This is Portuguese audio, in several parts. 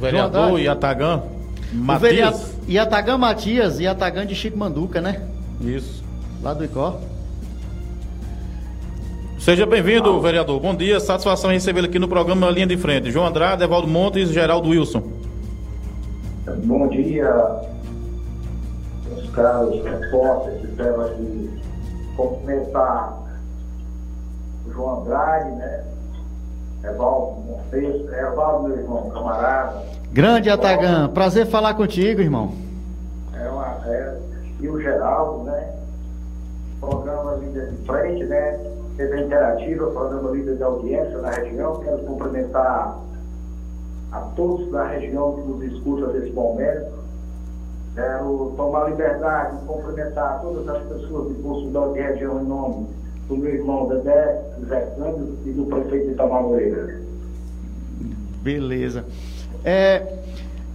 vereador Iatagã Matias. Vereador, Iatagã Matias, Iatagã de Chico Manduca, né? Isso. Lá do Icó. Seja bem-vindo, ah. vereador. Bom dia, satisfação em recebê-lo aqui no programa Linha de Frente. João Andrade, Evaldo Montes e Geraldo Wilson. Bom dia, meus caros repórteres. Quero aqui cumprimentar o João Andrade, né? Evaldo Montes, Evaldo, meu irmão, camarada. Grande Atagan, prazer falar contigo, irmão. É uma é, e o Geraldo, né? Programa Líder de Frente, né? TV Interativa, programa Líder de Audiência na região. Quero cumprimentar a todos da região que nos escutam nesse momento. Quero tomar liberdade de cumprimentar todas as pessoas de Bolsonaro de região em nome do meu irmão Dedé, Zé Cândido e do prefeito Itamamoreira. Beleza. É,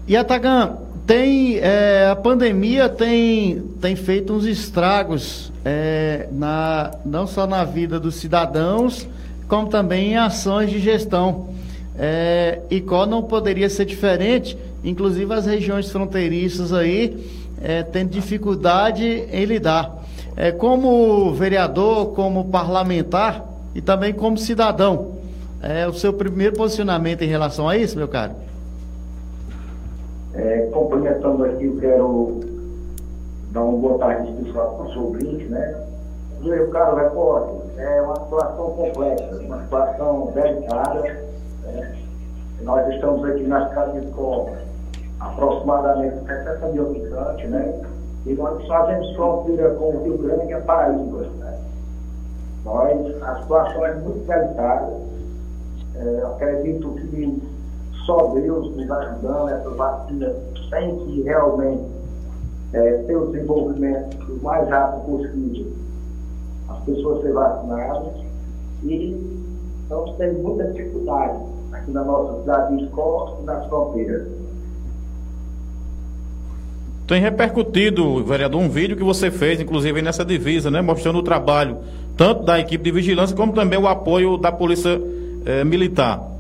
Yatagan, tem, é, a pandemia tem, tem feito uns estragos é, na, não só na vida dos cidadãos, como também em ações de gestão. É, e qual não poderia ser diferente, inclusive as regiões fronteiriças aí é, têm dificuldade em lidar. É, como vereador, como parlamentar e também como cidadão, é o seu primeiro posicionamento em relação a isso, meu caro? É, complementando aqui, eu quero dar uma boa tarde especial para o seu ouvinte, né? Meu caro repórter, é uma situação complexa, uma situação delicada. Né? Nós estamos aqui nas casas de escola, aproximadamente 60 mil habitantes, né? E nós fazemos fronteira com o Rio Grande e a Paraíba. Né? Nós, a situação é muito delicada. É, acredito que só Deus nos ajudando, essa vacina tem que realmente é, ter o desenvolvimento o mais rápido possível, as pessoas serem vacinadas e estamos tendo muita dificuldade aqui na nossa cidade de escola e nas fronteiras. Tem repercutido, vereador, um vídeo que você fez, inclusive nessa divisa, né, mostrando o trabalho tanto da equipe de vigilância como também o apoio da polícia eh, militar.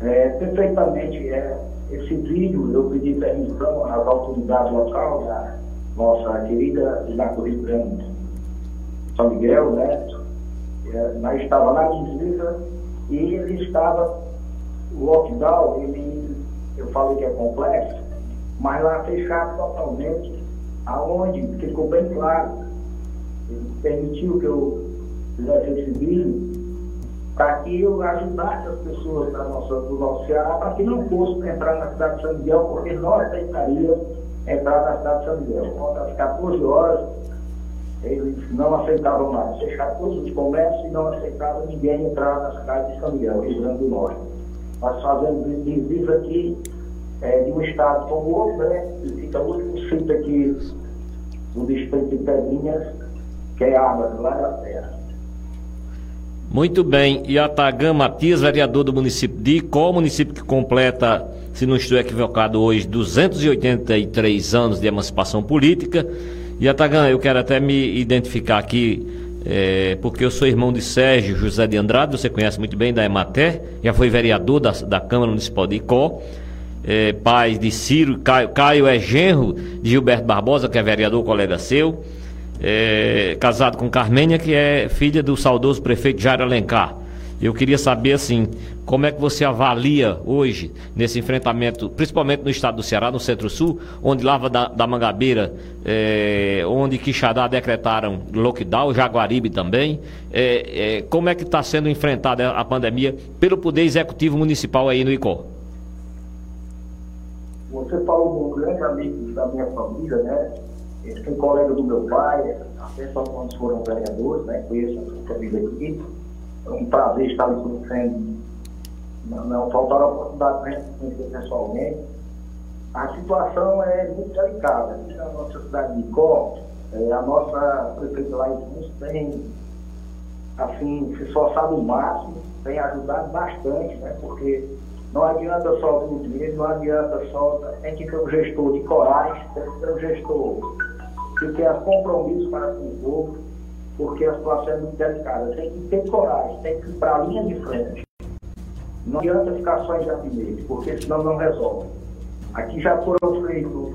É, perfeitamente. É, esse vídeo eu pedi permissão às autoridades locais, da nossa querida cidade do São Miguel, né? É, estava na divisa e ele estava, o lockdown, ele, eu falei que é complexo, mas lá fechado totalmente, aonde ficou bem claro. Ele permitiu que eu fizesse esse vídeo para que eu ajudasse as pessoas da nossa, do nosso Ceará para que não fosse entrar na cidade de São Miguel, porque nós aceitaríamos entrar na cidade de São Miguel. Quando às 14 horas, eles não aceitavam mais. Fecharam todos os comércios e não aceitavam ninguém entrar na cidade de São Miguel, Rio Grande do Norte. Nós fazemos divisa aqui é, de um estado como o outro, né? E fica o último sítio aqui do distrito de Pedrinhas, que é Águas, lá da Serra. Muito bem. E Atagã Matias, vereador do município de Icó, município que completa, se não estou equivocado, hoje 283 anos de emancipação política. E Atagã, eu quero até me identificar aqui, é, porque eu sou irmão de Sérgio José de Andrade, você conhece muito bem da Emater, já foi vereador da, da Câmara Municipal de Icó. É, pai de Ciro, Caio, Caio é genro de Gilberto Barbosa, que é vereador, colega seu é, casado com Carmênia, que é filha do saudoso prefeito Jair Alencar. Eu queria saber, assim, como é que você avalia hoje, nesse enfrentamento, principalmente no estado do Ceará, no Centro-Sul, onde Lava da, da Mangabeira, é, onde Quixadá decretaram lockdown, Jaguaribe também, é, é, como é que está sendo enfrentada a pandemia pelo Poder Executivo Municipal aí no ICO? Você falou um grande amigo da minha família, né? Ele foi colega do meu pai, até só quando foram vereadores, né? Conheço a família aqui. É um prazer estar lhe conhecendo. Não, não faltaram oportunidade para a gente conhecer pessoalmente. A situação é muito delicada. Aqui na nossa cidade de Icó, é, a nossa prefeita lá tem assim, se esforçado o máximo, tem ajudado bastante, né? Porque não adianta só o dinheiro, não adianta só. Tem que ter um gestor de coragem, tem que ter um gestor que tenha compromisso para com o povo, porque a situação é muito delicada. Tem que ter coragem, tem que ir para a linha de frente. Não adianta ficar só em gabinete, porque senão não resolve. Aqui já foram feitos,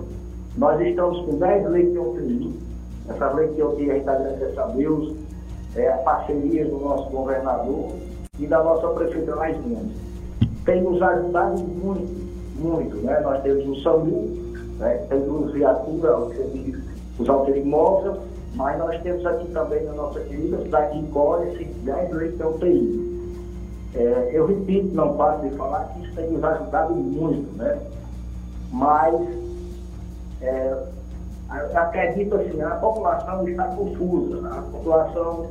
nós estamos com 10 leis de UTI. Essa lei de UTI a gente agradece a Deus, é a parceria do nosso governador e da nossa prefeita Laís Mendes. Tem nos ajudado muito, muito. Né? Nós temos o SAMU, né? temos viatura, os automóveis, mas nós temos aqui também na nossa querida cidade de esses 10 leitos de UTI. É, eu repito, não paro de falar que isso tem nos ajudado muito, né? Mas é, acredito assim, a população está confusa, a população,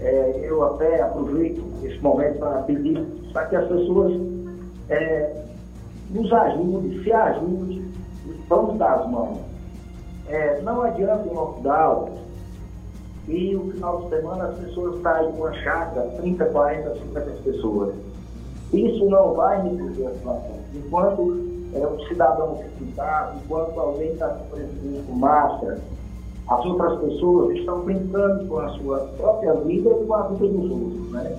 é, eu até aproveito esse momento para pedir para que as pessoas é, nos ajudem, se ajudem, vamos dar as mãos. É, não adianta um lockdown e no final de semana as pessoas saem com uma chácara, 30, 40, 50 pessoas. Isso não vai resolver a situação. Enquanto é, um cidadão se pintar, enquanto alguém está se com máscara, as outras pessoas estão brincando com a sua própria vida e com a vida dos outros. Né?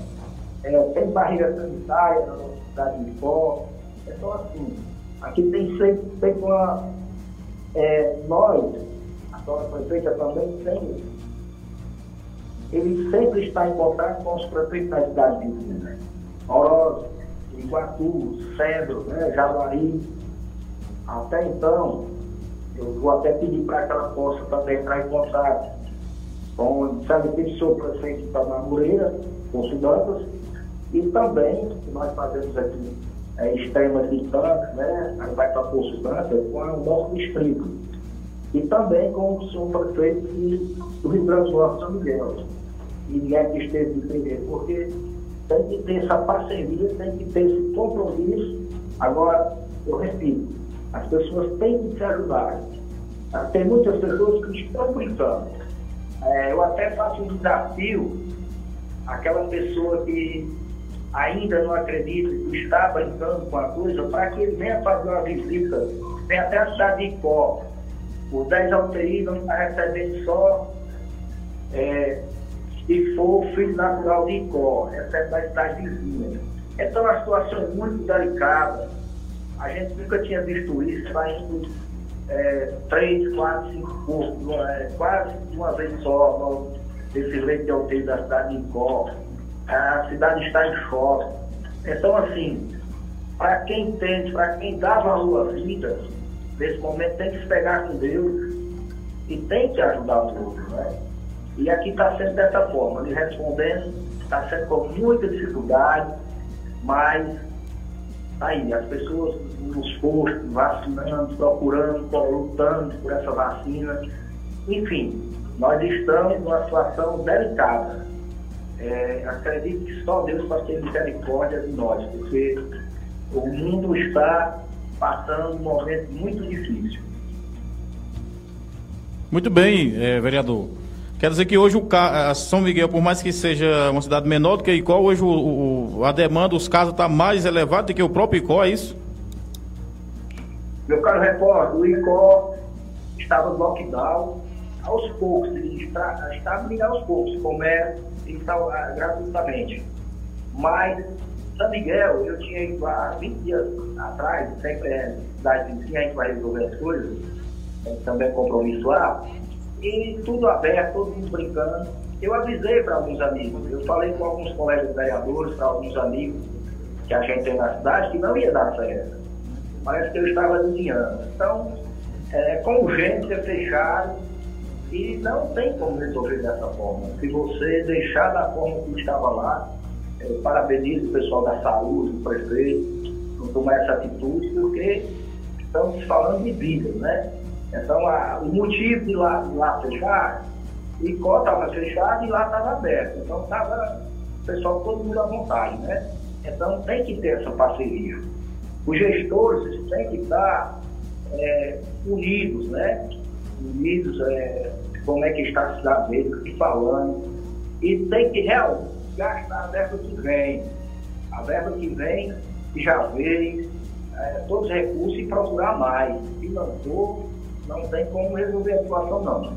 É, tem barreira sanitária na nossa cidade de Pó. É só assim. Aqui tem sempre, tem uma. É, nós, a senhora prefeita também tem ele sempre está em contato com os prefeitos das cidades vizinhas. Né? Oroz, Iguatu, Cedro, né? Jaguari. Até então, eu vou até pedir para que ela possa também entrar em contato com o senhor prefeito de Tamamureira, com Sudantas, e também, que nós fazemos aqui é, extremas de tanques, né? Vai para Poço Dantas, com o nosso distrito. E também com o senhor prefeito do Rio Grande do Norte, São Miguel e ninguém que esteve primeiro, porque tem que ter essa parceria, tem que ter esse compromisso. Agora, eu repito, as pessoas têm que se ajudar. Tem muitas pessoas que estão brincando. É, eu até faço um desafio àquela pessoa que ainda não acredita, que está brincando com a coisa, para que ele venha fazer uma visita. Tem até a cidade de Icó. O 10 UTI não está recebendo só é, e for filho natural de essa é da cidade vizinha. Então a situação é muito delicada. A gente nunca tinha visto isso, saindo é, três, quatro, cinco corpos, é, quase uma vez só, desse leite de alteio da cidade de Icó. A cidade está em choque. Então, assim, para quem entende, para quem dá valor à vida, nesse momento tem que se pegar com Deus e tem que ajudar o outro, né? E aqui está sendo dessa forma, lhe respondendo, está sendo com muita dificuldade, mas tá aí, as pessoas nos postos, vacinando, procurando, lutando por essa vacina. Enfim, nós estamos numa situação delicada. É, acredito que só Deus pode ter misericórdia de nós, porque o mundo está passando um momento muito difícil. Muito bem, é, vereador. Quer dizer que hoje o São Miguel, por mais que seja uma cidade menor do que Icó, hoje o, o, a demanda, os casos está mais elevado do que o próprio Icó, é isso? Meu caro repórter, o Icó estava no lockdown, aos poucos, está, está aos poucos, comércio, ah, gratuitamente. Mas São Miguel, eu tinha ido há 20 dias atrás, sempre é cidade vizinha, a gente vai resolver as coisas, também compromisso lá e tudo aberto, todo mundo brincando. Eu avisei para alguns amigos, eu falei com alguns colegas vereadores, para alguns amigos que a gente tem na cidade, que não ia dar certo. Parece que eu estava adivinhando. Então, é, com urgência, fechado, e não tem como resolver dessa forma. Se você deixar da forma que estava lá, é, parabenizo o pessoal da saúde, o prefeito, por tomar essa atitude, porque estamos falando de vida, né? Então, a, o motivo de lá, de lá fechar, Icó estava fechado e lá estava aberto. Então, estava o pessoal todo mundo à vontade, né? Então, tem que ter essa parceria. Os gestores têm que estar é, unidos, né? Unidos, é, como é que está a cidade deles, falando. E tem que realmente gastar a verba que vem. A verba que vem, que já veio, é, todos os recursos e procurar mais. Se não for, não tem como resolver a situação, não.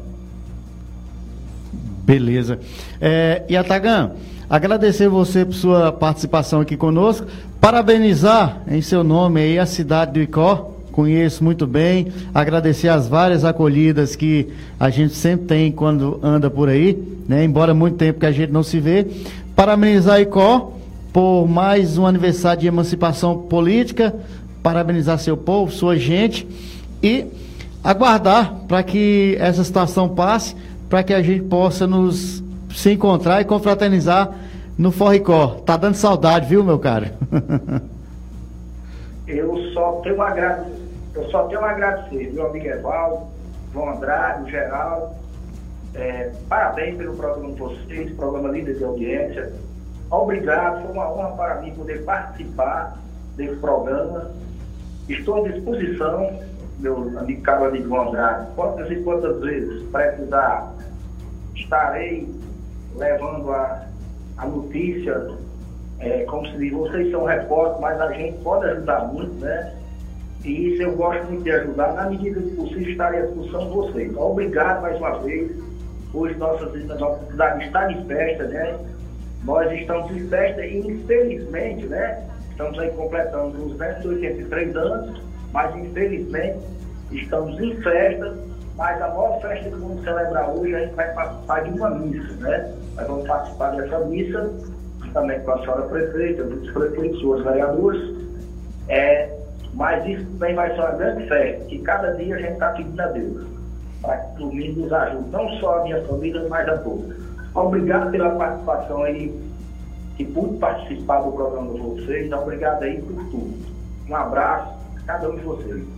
Beleza. É, e Atagan, agradecer você por sua participação aqui conosco. parabenizar em seu nome aí a cidade do Icó, conheço muito bem, agradecer as várias acolhidas que a gente sempre tem quando anda por aí, né? Embora muito tempo que a gente não se vê. Parabenizar a Icó por mais um aniversário de emancipação política, parabenizar seu povo, sua gente e aguardar para que essa situação passe, para que a gente possa nos se encontrar e confraternizar no Forricó. Tá dando saudade, viu, meu caro? Eu só tenho a eu só tenho a agradecer, meu amigo Evaldo, João Andrade, Geraldo. É, parabéns pelo programa de vocês, programa Líder de Audiência. Obrigado, foi uma honra para mim poder participar desse programa. Estou à disposição, meu amigo caro amigo João Andrade, quantas e quantas vezes precisar, estarei levando a, a notícia, é, como se diz, vocês são repórteres, mas a gente pode ajudar muito, né? E isso eu gosto muito de ajudar, na medida do possível estarei à disposição de vocês. Obrigado mais uma vez. Hoje nossa, nossa cidade está de festa, né? Nós estamos em festa e infelizmente, né? Estamos aí completando os 283 anos, mas infelizmente estamos em festa mas a maior festa que vamos celebrar hoje, a gente vai participar de uma missa, né? Nós vamos participar dessa missa, também com a senhora prefeita, os prefeitos, os vereadores. É, mas isso também vai ser uma grande festa, que cada dia a gente está pedindo a Deus, para que o domingo nos ajude, não só a minha família, mas a todos. Obrigado pela participação aí, que pude participar do programa de vocês. Obrigado aí por tudo. Um abraço a cada um de vocês.